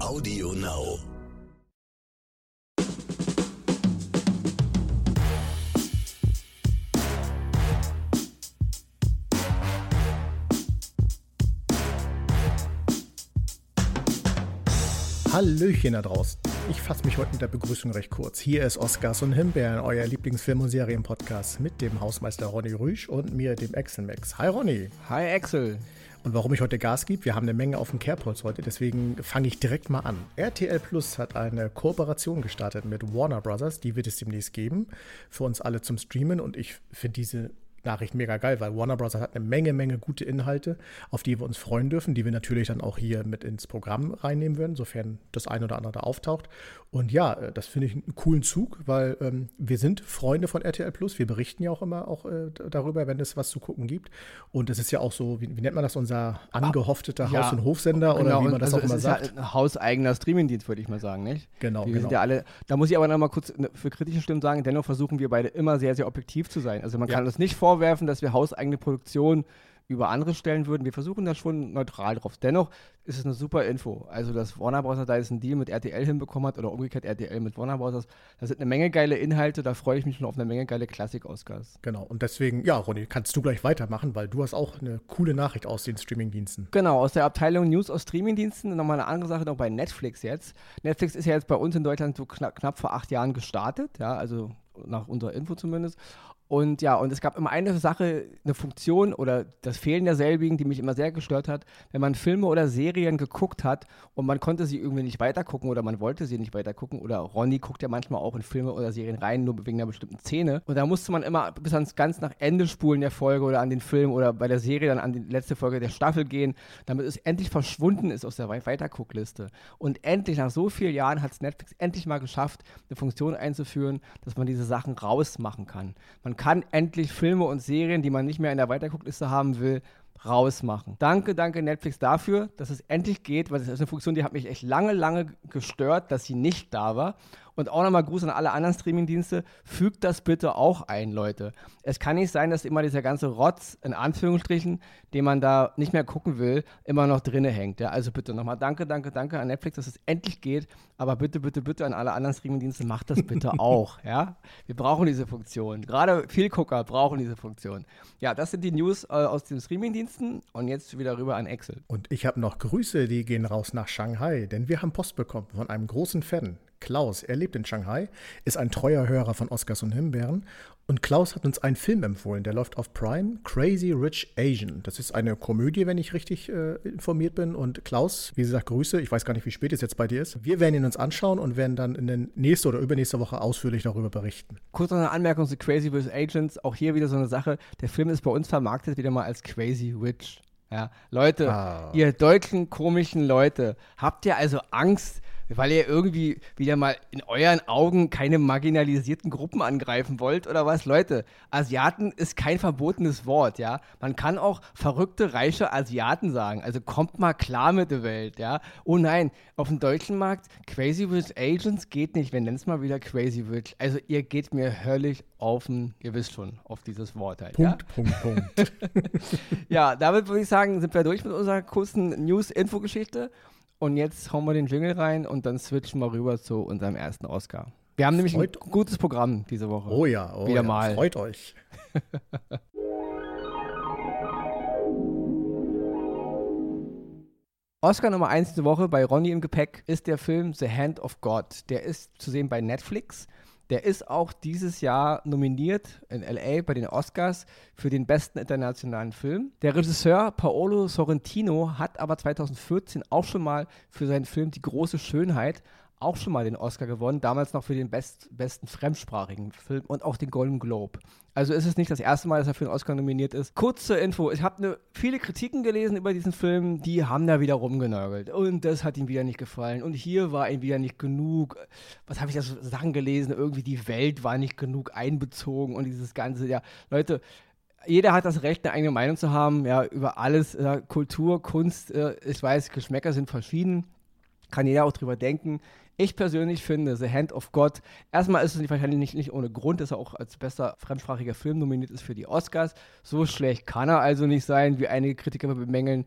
Audio Now. Hallöchen da draußen. Ich fasse mich heute mit der Begrüßung recht kurz. Hier ist Oscars und Himbeeren, euer Lieblingsfilm- und Serienpodcast mit dem Hausmeister Ronny Rüsch und mir, dem Axel Max. Hi Ronny. Hi Axel. Und warum ich heute Gas gebe, wir haben eine Menge auf dem Kerbholz heute, deswegen fange ich direkt mal an. RTL Plus hat eine Kooperation gestartet mit Warner Brothers, die wird es demnächst geben, für uns alle zum Streamen und ich finde diese Nachricht mega geil, weil Warner Bros. hat eine Menge, Menge gute Inhalte, auf die wir uns freuen dürfen, die wir natürlich dann auch hier mit ins Programm reinnehmen würden, sofern das ein oder andere da auftaucht. Und ja, äh, das finde ich einen coolen Zug, weil ähm, wir sind Freunde von RTL Plus. Wir berichten ja auch immer auch äh, darüber, wenn es was zu gucken gibt. Und es ist ja auch so, wie, wie, nennt man das, unser angehoffter ja, Haus- und Hofsender genau, oder wie man das also auch immer sagt. Ja ein hauseigener Streamingdienst, würde ich mal sagen, nicht? Genau. Wir genau. sind ja alle, da muss ich aber noch mal kurz ne, für kritische Stimmen sagen, dennoch versuchen wir beide immer sehr, sehr objektiv zu sein. Also man kann uns nicht vorwerfen, dass wir hauseigene Produktion über andere stellen würden. Wir versuchen da schon neutral drauf. Dennoch ist es eine super Info. Also, dass Warner Bros. da jetzt einen Deal mit RTL hinbekommen hat oder umgekehrt RTL mit Warner Bros. Da sind eine Menge geile Inhalte, da freue ich mich schon auf eine Menge geile Klassik-Oscars. Genau, und deswegen, ja, Ronny, kannst du gleich weitermachen, weil du hast auch eine coole Nachricht aus den Streamingdiensten. Genau, aus der Abteilung News aus Streamingdiensten. Nochmal eine andere Sache noch bei Netflix jetzt. Netflix ist ja jetzt bei uns in Deutschland so knapp, knapp vor acht Jahren gestartet, ja, also nach unserer Info zumindest. Und ja, und es gab immer eine Sache, eine Funktion oder das Fehlen derselbigen, die mich immer sehr gestört hat, wenn man Filme oder Serien geguckt hat und man konnte sie irgendwie nicht weitergucken oder man wollte sie nicht weitergucken oder Ronny guckt ja manchmal auch in Filme oder Serien rein, nur wegen einer bestimmten Szene. Und da musste man immer bis ans ganz nach Ende spulen der Folge oder an den Film oder bei der Serie dann an die letzte Folge der Staffel gehen, damit es endlich verschwunden ist aus der Weiterguckliste. Und endlich, nach so vielen Jahren, hat es Netflix endlich mal geschafft, eine Funktion einzuführen, dass man diese Sachen rausmachen kann. Man kann endlich Filme und Serien, die man nicht mehr in der Weiterguckliste haben will, rausmachen. Danke, danke Netflix dafür, dass es endlich geht, weil das ist eine Funktion, die hat mich echt lange, lange gestört, dass sie nicht da war. Und auch nochmal Gruß an alle anderen Streamingdienste. Fügt das bitte auch ein, Leute. Es kann nicht sein, dass immer dieser ganze Rotz, in Anführungsstrichen, den man da nicht mehr gucken will, immer noch drinne hängt. Ja, also bitte nochmal danke, danke, danke an Netflix, dass es endlich geht. Aber bitte, bitte, bitte an alle anderen Streamingdienste, macht das bitte auch. Ja, wir brauchen diese Funktion. Gerade Vielgucker brauchen diese Funktion. Ja, das sind die News äh, aus den Streamingdiensten. Und jetzt wieder rüber an Excel. Und ich habe noch Grüße, die gehen raus nach Shanghai, denn wir haben Post bekommen von einem großen Fan. Klaus, er lebt in Shanghai, ist ein treuer Hörer von Oscars und Himbeeren. Und Klaus hat uns einen Film empfohlen, der läuft auf Prime, Crazy Rich Asian. Das ist eine Komödie, wenn ich richtig äh, informiert bin. Und Klaus, wie gesagt, Grüße. Ich weiß gar nicht, wie spät es jetzt bei dir ist. Wir werden ihn uns anschauen und werden dann in der nächsten oder übernächste Woche ausführlich darüber berichten. Kurz noch eine Anmerkung zu Crazy Rich Agents. Auch hier wieder so eine Sache. Der Film ist bei uns vermarktet wieder mal als Crazy Rich. Ja, Leute, ah. ihr deutschen komischen Leute, habt ihr also Angst, weil ihr irgendwie wieder mal in euren Augen keine marginalisierten Gruppen angreifen wollt oder was? Leute, Asiaten ist kein verbotenes Wort, ja. Man kann auch verrückte, reiche Asiaten sagen. Also kommt mal klar mit der Welt, ja. Oh nein, auf dem deutschen Markt Crazy Rich Agents geht nicht. Wir nennen es mal wieder Crazy Rich. Also ihr geht mir höllisch auf den, ihr wisst schon, auf dieses Wort halt. Punkt, ja? Punkt, Punkt. ja, damit würde ich sagen, sind wir durch mit unserer kurzen News-Info-Geschichte. Und jetzt hauen wir den Jingle rein und dann switchen wir rüber zu unserem ersten Oscar. Wir haben nämlich Freut ein gutes Programm diese Woche. Oh ja, oh Wieder ja. mal. Freut euch. Oscar Nummer 1 diese Woche bei Ronny im Gepäck ist der Film The Hand of God. Der ist zu sehen bei Netflix. Der ist auch dieses Jahr nominiert in LA bei den Oscars für den besten internationalen Film. Der Regisseur Paolo Sorrentino hat aber 2014 auch schon mal für seinen Film Die große Schönheit auch schon mal den Oscar gewonnen, damals noch für den best, besten fremdsprachigen Film und auch den Golden Globe. Also ist es nicht das erste Mal, dass er für den Oscar nominiert ist. Kurz zur Info, ich habe ne, viele Kritiken gelesen über diesen Film, die haben da wieder rumgenörgelt und das hat ihm wieder nicht gefallen und hier war ihm wieder nicht genug. Was habe ich da so Sachen gelesen? Irgendwie die Welt war nicht genug einbezogen und dieses ganze, ja, Leute, jeder hat das Recht, eine eigene Meinung zu haben, ja, über alles, äh, Kultur, Kunst, äh, ich weiß, Geschmäcker sind verschieden, kann jeder auch drüber denken. Ich persönlich finde The Hand of God, erstmal ist es wahrscheinlich nicht, nicht ohne Grund, dass er auch als bester fremdsprachiger Film nominiert ist für die Oscars. So schlecht kann er also nicht sein, wie einige Kritiker bemängeln.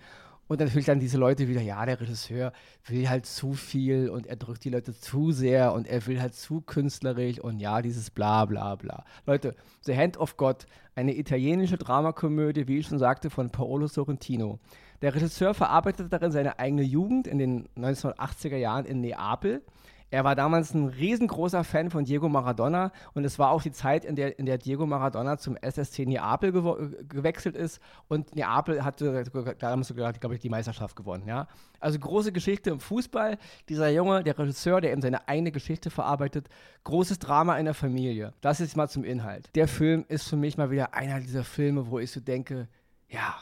Und natürlich dann diese Leute wieder, ja, der Regisseur will halt zu viel und er drückt die Leute zu sehr und er will halt zu künstlerisch und ja, dieses bla bla bla. Leute, The Hand of God, eine italienische Dramakomödie, wie ich schon sagte, von Paolo Sorrentino. Der Regisseur verarbeitet darin seine eigene Jugend in den 1980er Jahren in Neapel er war damals ein riesengroßer Fan von Diego Maradona und es war auch die Zeit, in der, in der Diego Maradona zum SSC Neapel gewechselt ist und Neapel hatte damals sogar, glaube ich, die Meisterschaft gewonnen. Ja? Also große Geschichte im Fußball. Dieser Junge, der Regisseur, der eben seine eigene Geschichte verarbeitet, großes Drama in der Familie. Das ist mal zum Inhalt. Der Film ist für mich mal wieder einer dieser Filme, wo ich so denke, ja,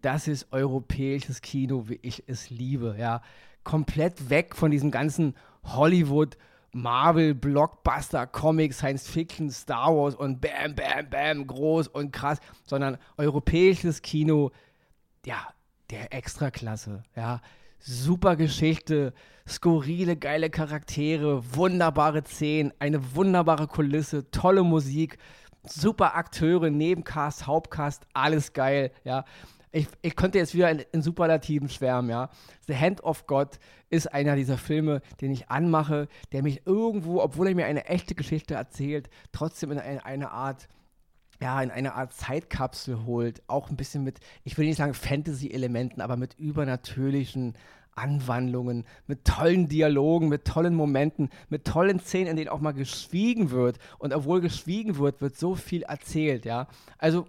das ist europäisches Kino, wie ich es liebe. Ja, komplett weg von diesem ganzen Hollywood, Marvel, Blockbuster, Comics, Science Fiction, Star Wars und bam, bam, bam, groß und krass, sondern europäisches Kino, ja, der Extraklasse, ja. Super Geschichte, skurrile, geile Charaktere, wunderbare Szenen, eine wunderbare Kulisse, tolle Musik, super Akteure, Nebencast, Hauptcast, alles geil, ja ich, ich könnte jetzt wieder in, in, Superlativen schwärmen, ja. The Hand of God ist einer dieser Filme, den ich anmache, der mich irgendwo, obwohl er mir eine echte Geschichte erzählt, trotzdem in eine, eine Art ja, in eine Art Zeitkapsel holt, auch ein bisschen mit, ich will nicht sagen Fantasy-Elementen, aber mit übernatürlichen Anwandlungen, mit tollen Dialogen, mit tollen Momenten, mit tollen Szenen, in denen auch mal geschwiegen wird. Und obwohl geschwiegen wird, wird so viel erzählt, ja. Also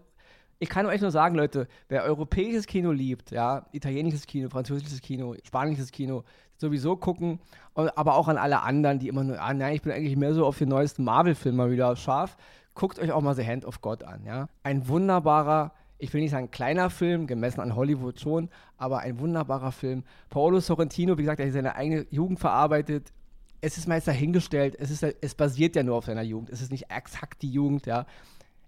ich kann euch nur sagen, Leute, wer europäisches Kino liebt, ja, italienisches Kino, französisches Kino, spanisches Kino, sowieso gucken, aber auch an alle anderen, die immer nur, ah nein, ich bin eigentlich mehr so auf den neuesten Marvel-Film mal wieder scharf, guckt euch auch mal The Hand of God an, ja. Ein wunderbarer, ich will nicht sagen kleiner Film, gemessen an Hollywood schon, aber ein wunderbarer Film. Paolo Sorrentino, wie gesagt, er hat seine eigene Jugend verarbeitet, es ist meist dahingestellt, es, ist, es basiert ja nur auf seiner Jugend, es ist nicht exakt die Jugend, ja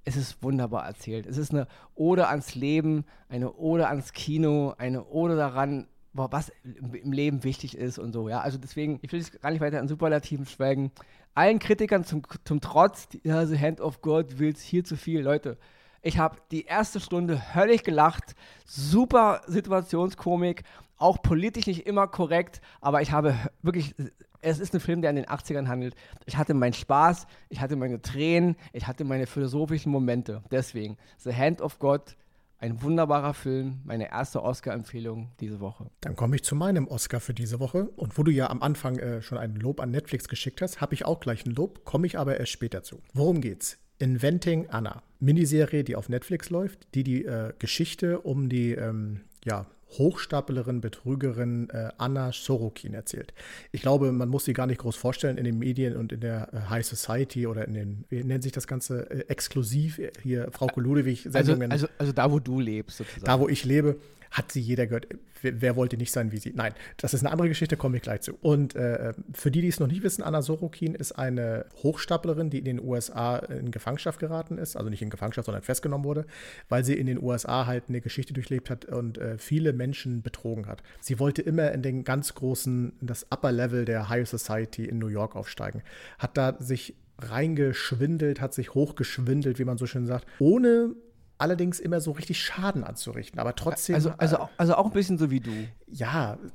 es ist wunderbar erzählt. Es ist eine Ode ans Leben, eine Ode ans Kino, eine Ode daran, was im Leben wichtig ist und so. Ja, also deswegen, ich will jetzt gar nicht weiter an Superlativen schwelgen. Allen Kritikern zum, zum Trotz, The Hand of God will hier zu viel. Leute, ich habe die erste Stunde höllisch gelacht, super Situationskomik, auch politisch nicht immer korrekt, aber ich habe wirklich es ist ein Film, der an den 80ern handelt. Ich hatte meinen Spaß, ich hatte meine Tränen, ich hatte meine philosophischen Momente. Deswegen, The Hand of God, ein wunderbarer Film, meine erste Oscar-Empfehlung diese Woche. Dann komme ich zu meinem Oscar für diese Woche. Und wo du ja am Anfang äh, schon ein Lob an Netflix geschickt hast, habe ich auch gleich ein Lob, komme ich aber erst später zu. Worum geht's? Inventing Anna. Miniserie, die auf Netflix läuft, die die äh, Geschichte um die ähm, ja, Hochstaplerin, Betrügerin äh, Anna Sorokin erzählt. Ich glaube, man muss sie gar nicht groß vorstellen in den Medien und in der äh, High Society oder in den, wie nennt sich das Ganze, äh, exklusiv hier, Frau Ludewig-Sendungen. Also, also, also da, wo du lebst, sozusagen. Da, wo ich lebe hat sie jeder gehört. Wer, wer, wollte nicht sein wie sie? Nein, das ist eine andere Geschichte, komme ich gleich zu. Und äh, für die, die es noch nicht wissen, Anna Sorokin ist eine Hochstaplerin, die in den USA in Gefangenschaft geraten ist. Also nicht in Gefangenschaft, sondern festgenommen wurde, weil sie in den USA halt eine Geschichte durchlebt hat und äh, viele Menschen betrogen hat. Sie wollte immer in den ganz großen, das Upper Level der High Society in New York aufsteigen. Hat da sich reingeschwindelt, hat sich hochgeschwindelt, wie man so schön sagt, ohne allerdings immer so richtig Schaden anzurichten. Aber trotzdem. Also, also, äh, also auch ein bisschen so wie du. Ja.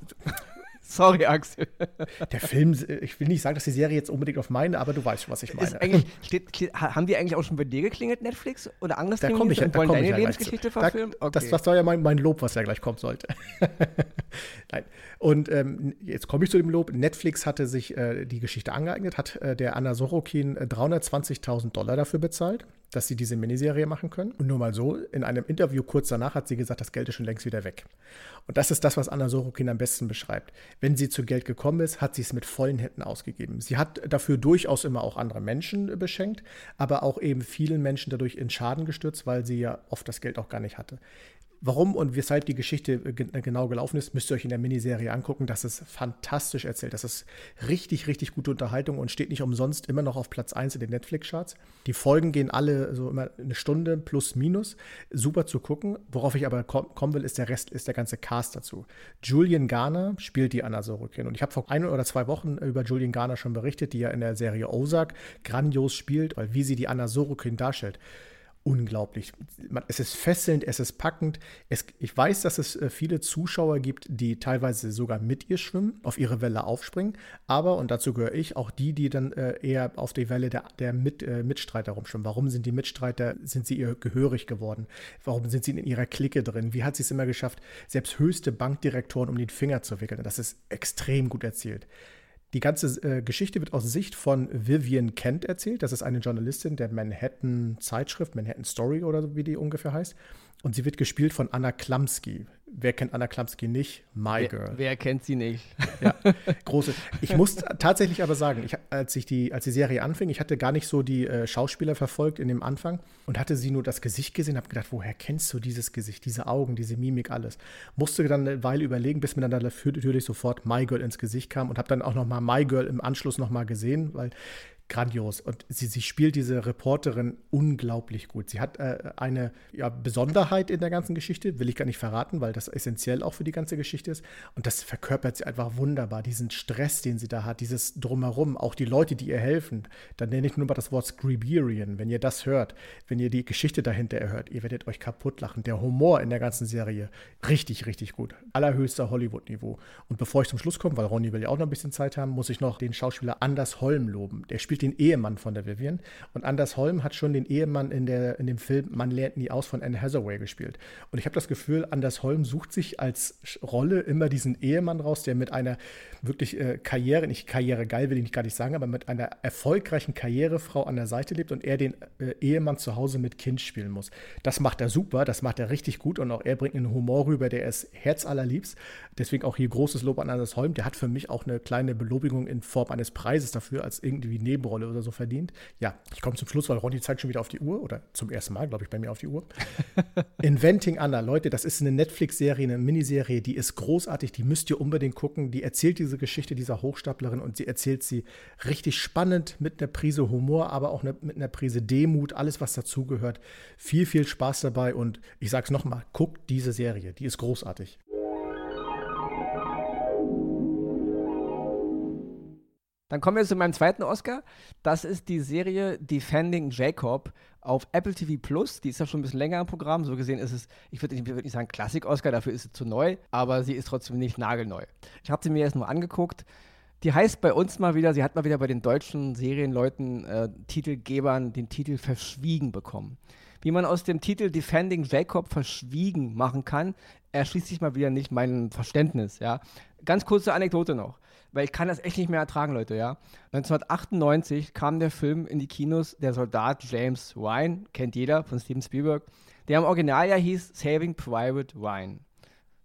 Sorry, Axel. Der Film, ich will nicht sagen, dass die Serie jetzt unbedingt auf meine, aber du weißt schon, was ich meine. Steht, steht, haben die eigentlich auch schon bei dir geklingelt, Netflix? Oder anders da komme ich, und wollen deine ich Lebensgeschichte verfilmen? Okay. Das, das war ja mein, mein Lob, was ja gleich kommen sollte. Nein. Und ähm, jetzt komme ich zu dem Lob. Netflix hatte sich äh, die Geschichte angeeignet, hat äh, der Anna Sorokin äh, 320.000 Dollar dafür bezahlt dass sie diese Miniserie machen können. Und nur mal so, in einem Interview kurz danach hat sie gesagt, das Geld ist schon längst wieder weg. Und das ist das, was Anna Sorokin am besten beschreibt. Wenn sie zu Geld gekommen ist, hat sie es mit vollen Händen ausgegeben. Sie hat dafür durchaus immer auch andere Menschen beschenkt, aber auch eben vielen Menschen dadurch in Schaden gestürzt, weil sie ja oft das Geld auch gar nicht hatte. Warum und weshalb die Geschichte äh, genau gelaufen ist, müsst ihr euch in der Miniserie angucken. Das ist fantastisch erzählt. Das ist richtig, richtig gute Unterhaltung und steht nicht umsonst immer noch auf Platz 1 in den Netflix-Charts. Die Folgen gehen alle so immer eine Stunde plus minus. Super zu gucken. Worauf ich aber kommen will, ist der Rest, ist der ganze Cast dazu. Julian Garner spielt die Anna Sorokin. Und ich habe vor ein oder zwei Wochen über Julian Garner schon berichtet, die ja in der Serie Ozark grandios spielt, weil wie sie die Anna Sorokin darstellt unglaublich. Es ist fesselnd, es ist packend. Es, ich weiß, dass es äh, viele Zuschauer gibt, die teilweise sogar mit ihr schwimmen, auf ihre Welle aufspringen. Aber, und dazu gehöre ich, auch die, die dann äh, eher auf die Welle der, der mit, äh, Mitstreiter rumschwimmen. Warum sind die Mitstreiter, sind sie ihr gehörig geworden? Warum sind sie in ihrer Clique drin? Wie hat sie es immer geschafft, selbst höchste Bankdirektoren um den Finger zu wickeln? Das ist extrem gut erzählt. Die ganze äh, Geschichte wird aus Sicht von Vivian Kent erzählt. Das ist eine Journalistin der Manhattan Zeitschrift, Manhattan Story oder so, wie die ungefähr heißt. Und sie wird gespielt von Anna Klamski wer kennt Anna Klamski nicht? My wer, Girl. Wer kennt sie nicht? Ja, große. Ich muss tatsächlich aber sagen, ich, als, ich die, als die Serie anfing, ich hatte gar nicht so die äh, Schauspieler verfolgt in dem Anfang und hatte sie nur das Gesicht gesehen, habe gedacht, woher kennst du dieses Gesicht, diese Augen, diese Mimik, alles. Musste dann eine Weile überlegen, bis mir dann natürlich sofort My Girl ins Gesicht kam und habe dann auch noch mal My Girl im Anschluss noch mal gesehen, weil grandios. Und sie, sie spielt diese Reporterin unglaublich gut. Sie hat äh, eine ja, Besonderheit in der ganzen Geschichte, will ich gar nicht verraten, weil das essentiell auch für die ganze Geschichte ist. Und das verkörpert sie einfach wunderbar. Diesen Stress, den sie da hat, dieses Drumherum, auch die Leute, die ihr helfen. Dann nenne ich nur mal das Wort Scriberian. Wenn ihr das hört, wenn ihr die Geschichte dahinter erhört, ihr werdet euch kaputt lachen. Der Humor in der ganzen Serie, richtig, richtig gut. Allerhöchster Hollywood-Niveau. Und bevor ich zum Schluss komme, weil Ronny will ja auch noch ein bisschen Zeit haben, muss ich noch den Schauspieler Anders Holm loben. Der spielt spielt den Ehemann von der Vivian. Und Anders Holm hat schon den Ehemann in, der, in dem Film Man lernt nie aus von Anne Hathaway gespielt. Und ich habe das Gefühl, Anders Holm sucht sich als Rolle immer diesen Ehemann raus, der mit einer wirklich äh, Karriere, nicht Karriere geil will ich gar nicht sagen, aber mit einer erfolgreichen Karrierefrau an der Seite lebt und er den äh, Ehemann zu Hause mit Kind spielen muss. Das macht er super, das macht er richtig gut und auch er bringt einen Humor rüber, der ist herzallerliebst. Deswegen auch hier großes Lob an Anders Holm. Der hat für mich auch eine kleine Belobigung in Form eines Preises dafür als irgendwie neben Nebenrolle oder so verdient. Ja, ich komme zum Schluss, weil Ronny zeigt schon wieder auf die Uhr oder zum ersten Mal, glaube ich, bei mir auf die Uhr. Inventing Anna, Leute, das ist eine Netflix-Serie, eine Miniserie, die ist großartig, die müsst ihr unbedingt gucken. Die erzählt diese Geschichte dieser Hochstaplerin und sie erzählt sie richtig spannend mit einer Prise Humor, aber auch eine, mit einer Prise Demut, alles, was dazugehört. Viel, viel Spaß dabei und ich sage es nochmal, guckt diese Serie, die ist großartig. Dann kommen wir zu meinem zweiten Oscar. Das ist die Serie Defending Jacob auf Apple TV Plus. Die ist ja schon ein bisschen länger im Programm. So gesehen ist es, ich würde nicht, würd nicht sagen Klassik-Oscar, dafür ist sie zu neu, aber sie ist trotzdem nicht nagelneu. Ich habe sie mir erst nur angeguckt. Die heißt bei uns mal wieder, sie hat mal wieder bei den deutschen Serienleuten, äh, Titelgebern den Titel verschwiegen bekommen. Wie man aus dem Titel Defending Jacob verschwiegen machen kann, erschließt sich mal wieder nicht mein Verständnis. Ja? Ganz kurze Anekdote noch weil ich kann das echt nicht mehr ertragen, Leute, ja. 1998 kam der Film in die Kinos, der Soldat James Ryan, kennt jeder von Steven Spielberg, der im Original ja hieß Saving Private Ryan.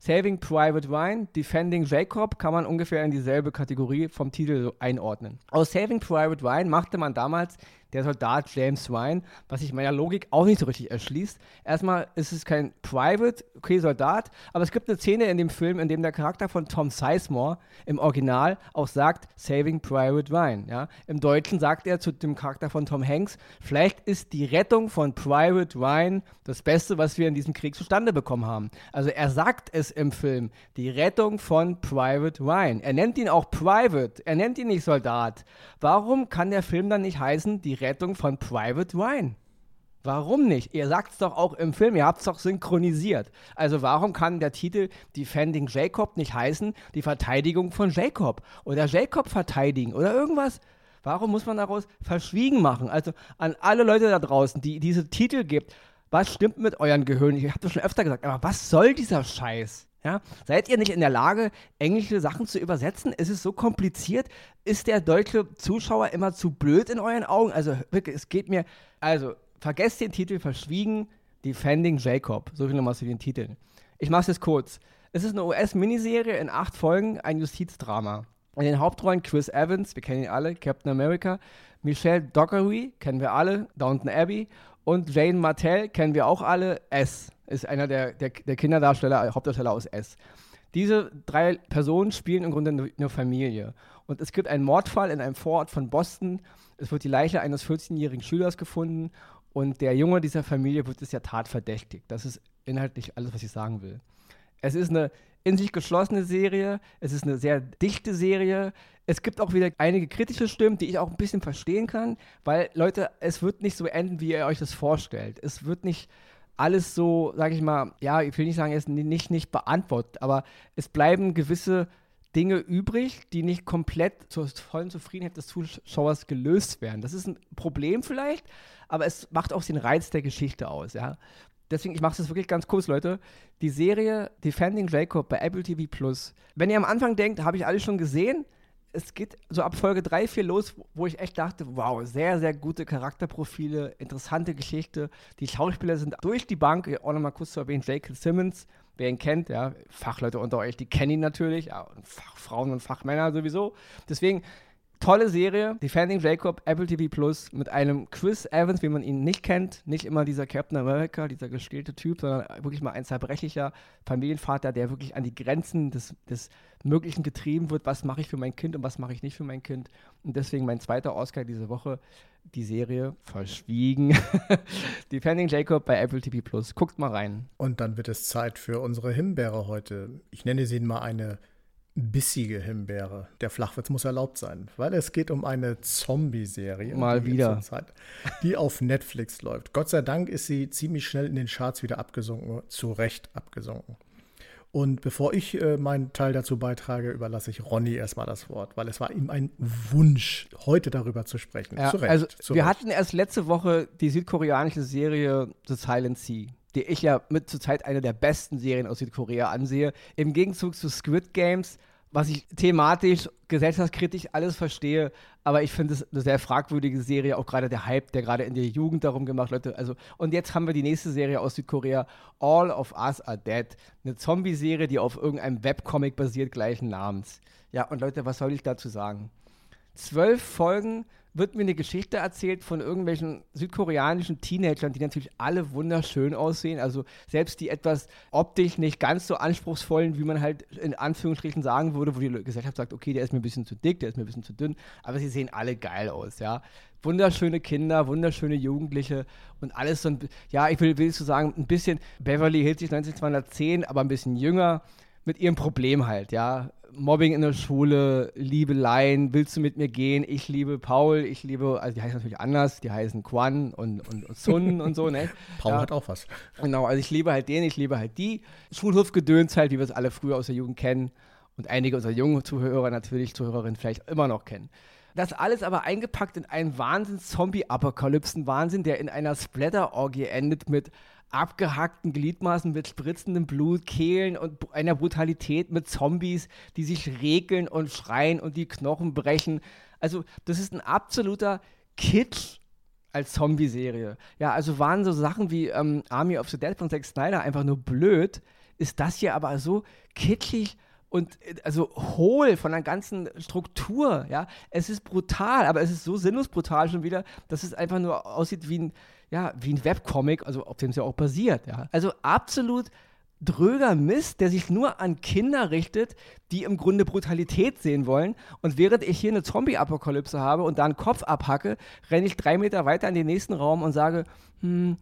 Saving Private Ryan, Defending Jacob kann man ungefähr in dieselbe Kategorie vom Titel einordnen. Aus Saving Private Ryan machte man damals der Soldat James Ryan, was sich meiner Logik auch nicht so richtig erschließt. Erstmal ist es kein Private, okay, Soldat, aber es gibt eine Szene in dem Film, in dem der Charakter von Tom Sizemore im Original auch sagt, Saving Private Ryan. Ja? Im Deutschen sagt er zu dem Charakter von Tom Hanks, vielleicht ist die Rettung von Private Ryan das Beste, was wir in diesem Krieg zustande bekommen haben. Also er sagt es im Film, die Rettung von Private Ryan. Er nennt ihn auch Private, er nennt ihn nicht Soldat. Warum kann der Film dann nicht heißen, die Rettung von Private Ryan. Warum nicht? Ihr sagt es doch auch im Film, ihr habt es doch synchronisiert. Also warum kann der Titel Defending Jacob nicht heißen, die Verteidigung von Jacob oder Jacob verteidigen oder irgendwas? Warum muss man daraus verschwiegen machen? Also an alle Leute da draußen, die diese Titel gibt, was stimmt mit euren Gehirn? Ich habe das schon öfter gesagt, aber was soll dieser Scheiß? Ja? Seid ihr nicht in der Lage, englische Sachen zu übersetzen? Ist es so kompliziert? Ist der deutsche Zuschauer immer zu blöd in euren Augen? Also wirklich, es geht mir. Also, vergesst den Titel Verschwiegen, Defending Jacob. So viel nochmal zu den Titeln. Ich mache es jetzt kurz. Es ist eine US-Miniserie in acht Folgen, ein Justizdrama. In den Hauptrollen Chris Evans, wir kennen ihn alle, Captain America, Michelle Dockery, kennen wir alle, Downton Abbey und Jane Martell, kennen wir auch alle, S ist einer der, der, der Kinderdarsteller, Hauptdarsteller aus S. Diese drei Personen spielen im Grunde eine Familie. Und es gibt einen Mordfall in einem Vorort von Boston. Es wird die Leiche eines 14-jährigen Schülers gefunden und der Junge dieser Familie wird es ja tatverdächtigt. Das ist inhaltlich alles, was ich sagen will. Es ist eine in sich geschlossene Serie. Es ist eine sehr dichte Serie. Es gibt auch wieder einige kritische Stimmen, die ich auch ein bisschen verstehen kann, weil Leute, es wird nicht so enden, wie ihr euch das vorstellt. Es wird nicht alles so, sage ich mal, ja, ich will nicht sagen, es nicht, nicht beantwortet, aber es bleiben gewisse Dinge übrig, die nicht komplett zur vollen Zufriedenheit des Zuschauers gelöst werden. Das ist ein Problem vielleicht, aber es macht auch den Reiz der Geschichte aus, ja. Deswegen, ich mache es wirklich ganz kurz, Leute. Die Serie Defending Jacob bei Apple TV Plus. Wenn ihr am Anfang denkt, habe ich alles schon gesehen, es geht so ab Folge 3, 4 los, wo ich echt dachte, wow, sehr, sehr gute Charakterprofile, interessante Geschichte. Die Schauspieler sind durch die Bank, auch nochmal kurz zu erwähnen, Jake Simmons, wer ihn kennt, ja, Fachleute unter euch, die kennen ihn natürlich, ja, Fachfrauen und Fachmänner sowieso. Deswegen Tolle Serie, Defending Jacob, Apple TV Plus, mit einem Chris Evans, wie man ihn nicht kennt. Nicht immer dieser Captain America, dieser gestählte Typ, sondern wirklich mal ein zerbrechlicher Familienvater, der wirklich an die Grenzen des, des Möglichen getrieben wird. Was mache ich für mein Kind und was mache ich nicht für mein Kind? Und deswegen mein zweiter Oscar diese Woche, die Serie Verschwiegen. Defending Jacob bei Apple TV Plus. Guckt mal rein. Und dann wird es Zeit für unsere Himbeere heute. Ich nenne sie mal eine bissige Himbeere. Der Flachwitz muss erlaubt sein, weil es geht um eine Zombie-Serie. Mal wieder. Zeit, die auf Netflix läuft. Gott sei Dank ist sie ziemlich schnell in den Charts wieder abgesunken, zu Recht abgesunken. Und bevor ich äh, meinen Teil dazu beitrage, überlasse ich Ronny erstmal das Wort, weil es war ihm ein Wunsch, heute darüber zu sprechen. Ja, zu Recht, also zu wir Recht. hatten erst letzte Woche die südkoreanische Serie The Silent Sea die ich ja mit zurzeit eine der besten Serien aus Südkorea ansehe. Im Gegenzug zu Squid Games was ich thematisch, gesellschaftskritisch alles verstehe, aber ich finde es eine sehr fragwürdige Serie, auch gerade der Hype, der gerade in der Jugend darum gemacht, Leute, also und jetzt haben wir die nächste Serie aus Südkorea, All of Us Are Dead, eine Zombie-Serie, die auf irgendeinem Webcomic basiert, gleichen Namens. Ja, und Leute, was soll ich dazu sagen? Zwölf Folgen wird mir eine Geschichte erzählt von irgendwelchen südkoreanischen Teenagern, die natürlich alle wunderschön aussehen. Also selbst die etwas optisch nicht ganz so anspruchsvollen, wie man halt in Anführungsstrichen sagen würde, wo die Gesellschaft sagt, okay, der ist mir ein bisschen zu dick, der ist mir ein bisschen zu dünn, aber sie sehen alle geil aus, ja. Wunderschöne Kinder, wunderschöne Jugendliche und alles so ein, ja, ich will, will so sagen, ein bisschen, Beverly Hills 19210, aber ein bisschen jünger mit ihrem Problem halt, ja. Mobbing in der Schule, Liebeleien, willst du mit mir gehen? Ich liebe Paul, ich liebe, also die heißen natürlich anders, die heißen Quan und, und, und Sun und so, ne? Paul ja. hat auch was. Genau, also ich liebe halt den, ich liebe halt die. Schulhofgedöns halt, wie wir es alle früher aus der Jugend kennen und einige unserer jungen Zuhörer natürlich, Zuhörerinnen vielleicht immer noch kennen. Das alles aber eingepackt in einen Wahnsinns-Zombie-Apokalypsen-Wahnsinn, der in einer Splatter-Orgie endet mit abgehackten Gliedmaßen mit spritzendem Blut, Kehlen und einer Brutalität mit Zombies, die sich regeln und schreien und die Knochen brechen. Also, das ist ein absoluter Kitsch als Zombie-Serie. Ja, also waren so Sachen wie ähm, Army of the Dead von Zack Snyder einfach nur blöd, ist das hier aber so kitschig und äh, also hohl von der ganzen Struktur, ja. Es ist brutal, aber es ist so sinnlos brutal schon wieder, dass es einfach nur aussieht wie ein, ja, wie ein Webcomic, also auf dem es ja auch basiert, ja. Also absolut dröger Mist, der sich nur an Kinder richtet, die im Grunde Brutalität sehen wollen. Und während ich hier eine Zombie-Apokalypse habe und da einen Kopf abhacke, renne ich drei Meter weiter in den nächsten Raum und sage, hm,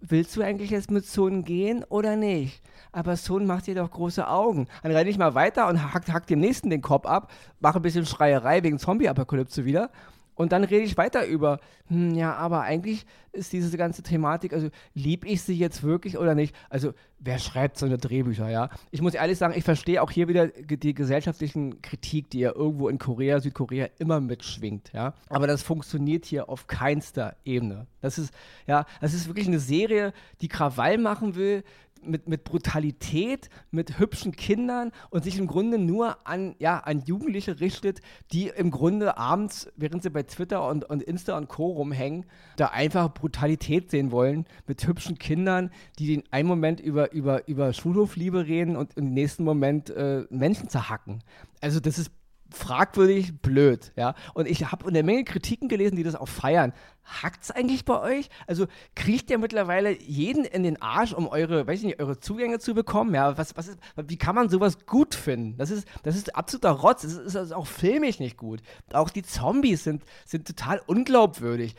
willst du eigentlich jetzt mit Sohn gehen oder nicht? Aber Sohn macht dir doch große Augen. Dann renne ich mal weiter und hack, hack dem nächsten den Kopf ab, mache ein bisschen Schreierei wegen Zombie-Apokalypse wieder und dann rede ich weiter über, hm, ja, aber eigentlich ist diese ganze Thematik, also lieb ich sie jetzt wirklich oder nicht? Also, wer schreibt so eine Drehbücher, ja? Ich muss ehrlich sagen, ich verstehe auch hier wieder die gesellschaftlichen Kritik, die ja irgendwo in Korea, Südkorea immer mitschwingt, ja? Aber das funktioniert hier auf keinster Ebene. Das ist, ja, das ist wirklich eine Serie, die Krawall machen will, mit, mit Brutalität, mit hübschen Kindern und sich im Grunde nur an, ja, an Jugendliche richtet, die im Grunde abends, während sie bei Twitter und, und Insta und Co. rumhängen, da einfach Brutalität sehen wollen mit hübschen Kindern, die den einen Moment über, über, über Schulhofliebe reden und im nächsten Moment äh, Menschen zerhacken. Also das ist fragwürdig blöd, ja. Und ich habe eine Menge Kritiken gelesen, die das auch feiern. Hackt's eigentlich bei euch? Also kriegt ihr mittlerweile jeden in den Arsch, um eure, weiß ich nicht, eure Zugänge zu bekommen? Ja, was, was ist, wie kann man sowas gut finden? Das ist, das ist absoluter Rotz. Das ist, das ist auch filmisch nicht gut. Auch die Zombies sind, sind total unglaubwürdig.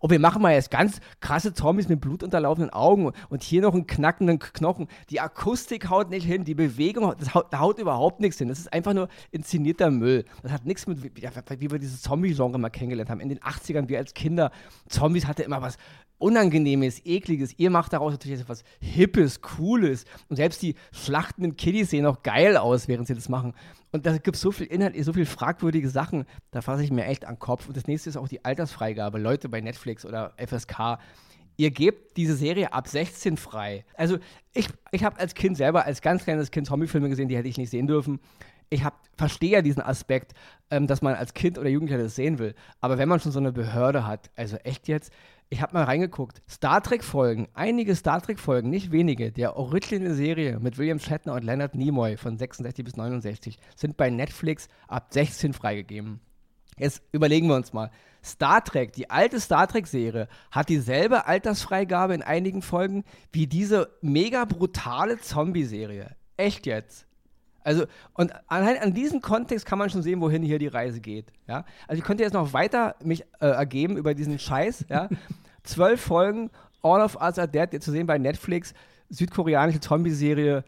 Oh, wir machen mal jetzt ganz krasse Zombies mit blutunterlaufenden Augen und hier noch einen knackenden Knochen. Die Akustik haut nicht hin, die Bewegung, das haut, haut überhaupt nichts hin. Das ist einfach nur inszenierter Müll. Das hat nichts mit, wie, wie wir dieses Zombie-Genre mal kennengelernt haben. In den 80ern, wir als Kinder Zombies hatte immer was Unangenehmes, Ekliges. Ihr macht daraus natürlich etwas Hippes, Cooles. Und selbst die schlachtenden Kiddies sehen auch geil aus, während sie das machen. Und da gibt es so viel Inhalt, so viel fragwürdige Sachen, da fasse ich mir echt an den Kopf. Und das nächste ist auch die Altersfreigabe. Leute bei Netflix oder FSK, ihr gebt diese Serie ab 16 frei. Also ich, ich habe als Kind selber, als ganz kleines Kind Zombiefilme gesehen, die hätte ich nicht sehen dürfen ich verstehe ja diesen Aspekt, ähm, dass man als Kind oder Jugendlicher das sehen will. Aber wenn man schon so eine Behörde hat, also echt jetzt, ich habe mal reingeguckt, Star Trek-Folgen, einige Star Trek-Folgen, nicht wenige, der Original-Serie mit William Shatner und Leonard Nimoy von 66 bis 69 sind bei Netflix ab 16 freigegeben. Jetzt überlegen wir uns mal. Star Trek, die alte Star Trek-Serie, hat dieselbe Altersfreigabe in einigen Folgen wie diese mega brutale Zombie-Serie. Echt jetzt? Also, und allein an diesem Kontext kann man schon sehen, wohin hier die Reise geht. Ja? Also, ich könnte jetzt noch weiter mich äh, ergeben über diesen Scheiß. Ja? Zwölf Folgen, All of Us Are Dead, zu sehen bei Netflix, südkoreanische Zombie-Serie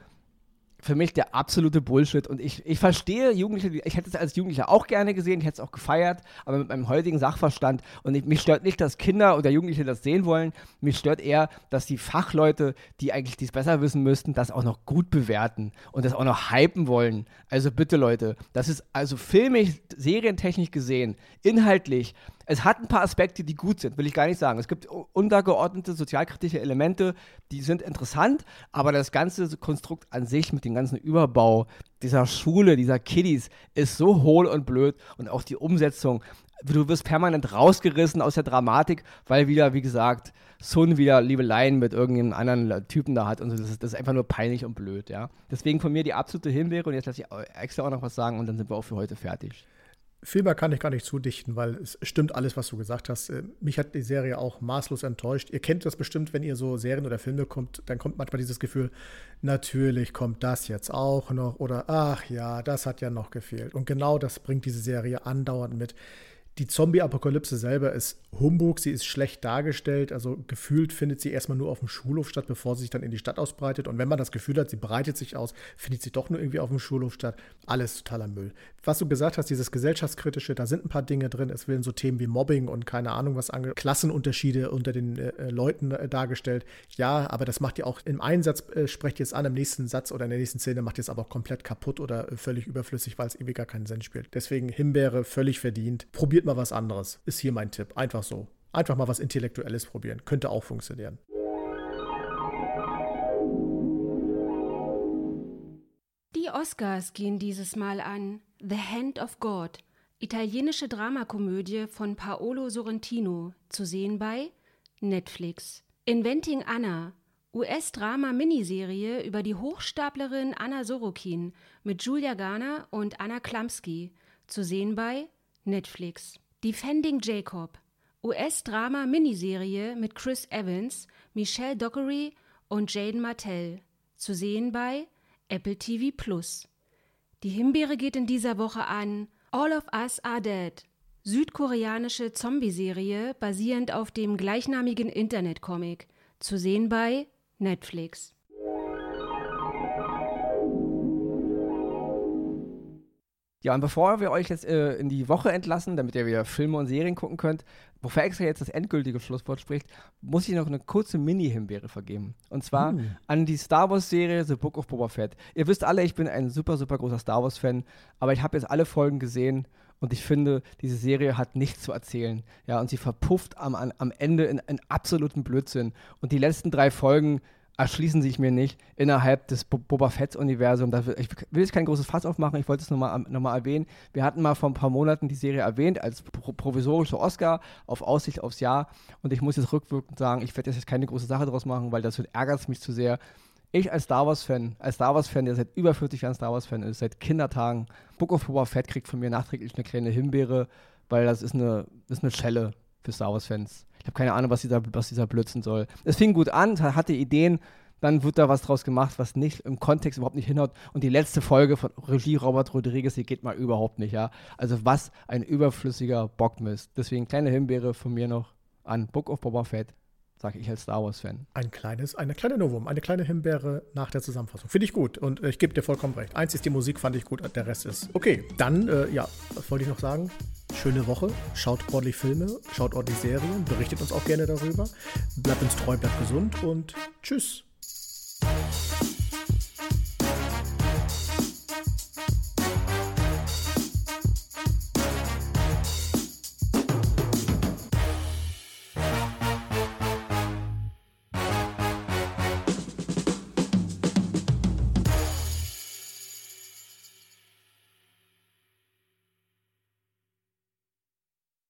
für mich der absolute Bullshit. Und ich, ich verstehe Jugendliche, ich hätte es als Jugendlicher auch gerne gesehen, ich hätte es auch gefeiert, aber mit meinem heutigen Sachverstand und ich, mich stört nicht, dass Kinder oder Jugendliche das sehen wollen. Mich stört eher, dass die Fachleute, die eigentlich dies besser wissen müssten, das auch noch gut bewerten und das auch noch hypen wollen. Also bitte, Leute, das ist also filmisch, serientechnisch gesehen, inhaltlich es hat ein paar Aspekte, die gut sind, will ich gar nicht sagen. Es gibt untergeordnete sozialkritische Elemente, die sind interessant, aber das ganze Konstrukt an sich mit dem ganzen Überbau dieser Schule, dieser Kiddies, ist so hohl und blöd und auch die Umsetzung. Du wirst permanent rausgerissen aus der Dramatik, weil wieder, wie gesagt, Sun wieder Liebeleien mit irgendeinem anderen Typen da hat und so. Das ist, das ist einfach nur peinlich und blöd, ja. Deswegen von mir die absolute Himbeere und jetzt lasse ich extra auch noch was sagen und dann sind wir auch für heute fertig. Viel mehr kann ich gar nicht zudichten, weil es stimmt alles, was du gesagt hast. Äh, mich hat die Serie auch maßlos enttäuscht. Ihr kennt das bestimmt, wenn ihr so Serien oder Filme kommt, dann kommt manchmal dieses Gefühl, natürlich kommt das jetzt auch noch oder ach ja, das hat ja noch gefehlt. Und genau das bringt diese Serie andauernd mit. Die Zombie-Apokalypse selber ist Humbug, sie ist schlecht dargestellt, also gefühlt findet sie erstmal nur auf dem Schulhof statt, bevor sie sich dann in die Stadt ausbreitet. Und wenn man das Gefühl hat, sie breitet sich aus, findet sie doch nur irgendwie auf dem Schulhof statt. Alles totaler Müll. Was du gesagt hast, dieses gesellschaftskritische, da sind ein paar Dinge drin. Es werden so Themen wie Mobbing und keine Ahnung was ange Klassenunterschiede unter den äh, äh, Leuten äh, dargestellt. Ja, aber das macht ihr auch im Einsatz, äh, sprecht ihr es an, im nächsten Satz oder in der nächsten Szene macht ihr es aber auch komplett kaputt oder äh, völlig überflüssig, weil es irgendwie gar keinen Sinn spielt. Deswegen Himbeere völlig verdient. Probiert mal was anderes. Ist hier mein Tipp. Einfach so. Einfach mal was Intellektuelles probieren. Könnte auch funktionieren. Die Oscars gehen dieses Mal an The Hand of God, italienische Dramakomödie von Paolo Sorrentino, zu sehen bei Netflix. Inventing Anna, US-Drama-Miniserie über die Hochstaplerin Anna Sorokin mit Julia Garner und Anna Klamski, zu sehen bei Netflix. Defending Jacob, US-Drama-Miniserie mit Chris Evans, Michelle Dockery und Jaden Martell. Zu sehen bei Apple TV Plus. Die Himbeere geht in dieser Woche an All of Us Are Dead. Südkoreanische Zombie-Serie basierend auf dem gleichnamigen Internetcomic. Zu sehen bei Netflix. Ja, und bevor wir euch jetzt äh, in die Woche entlassen, damit ihr wieder Filme und Serien gucken könnt, bevor extra jetzt das endgültige Schlusswort spricht, muss ich noch eine kurze Mini-Himbeere vergeben. Und zwar uh. an die Star Wars-Serie The Book of Boba Fett. Ihr wisst alle, ich bin ein super, super großer Star Wars-Fan, aber ich habe jetzt alle Folgen gesehen und ich finde, diese Serie hat nichts zu erzählen. Ja, und sie verpufft am, am Ende in, in absoluten Blödsinn. Und die letzten drei Folgen erschließen sich mir nicht innerhalb des Bo Boba Fett-Universums. Ich will jetzt kein großes Fass aufmachen, ich wollte es nochmal noch mal erwähnen. Wir hatten mal vor ein paar Monaten die Serie erwähnt als pro provisorische Oscar auf Aussicht aufs Jahr. Und ich muss jetzt rückwirkend sagen, ich werde jetzt keine große Sache daraus machen, weil das ärgert es mich zu sehr. Ich als Star Wars-Fan, als Star Wars-Fan, der seit über 40 Jahren Star Wars-Fan ist, seit Kindertagen, Book of Boba Fett kriegt von mir nachträglich eine kleine Himbeere, weil das ist eine, ist eine Schelle für Star Wars-Fans. Ich habe keine Ahnung, was dieser, was dieser Blödsinn soll. Es fing gut an, hatte Ideen, dann wird da was draus gemacht, was nicht im Kontext überhaupt nicht hinhaut. Und die letzte Folge von Regie Robert Rodriguez, die geht mal überhaupt nicht, ja. Also was ein überflüssiger Bockmist. Deswegen kleine Himbeere von mir noch an Book of Boba Fett sage ich als Star Wars-Fan. Ein kleines, eine kleine Novum, eine kleine Himbeere nach der Zusammenfassung. Finde ich gut und äh, ich gebe dir vollkommen recht. Eins ist die Musik, fand ich gut, der Rest ist. Okay, dann, äh, ja, was wollte ich noch sagen? Schöne Woche, schaut ordentlich Filme, schaut ordentlich Serien, berichtet uns auch gerne darüber. Bleibt uns treu, bleibt gesund und tschüss.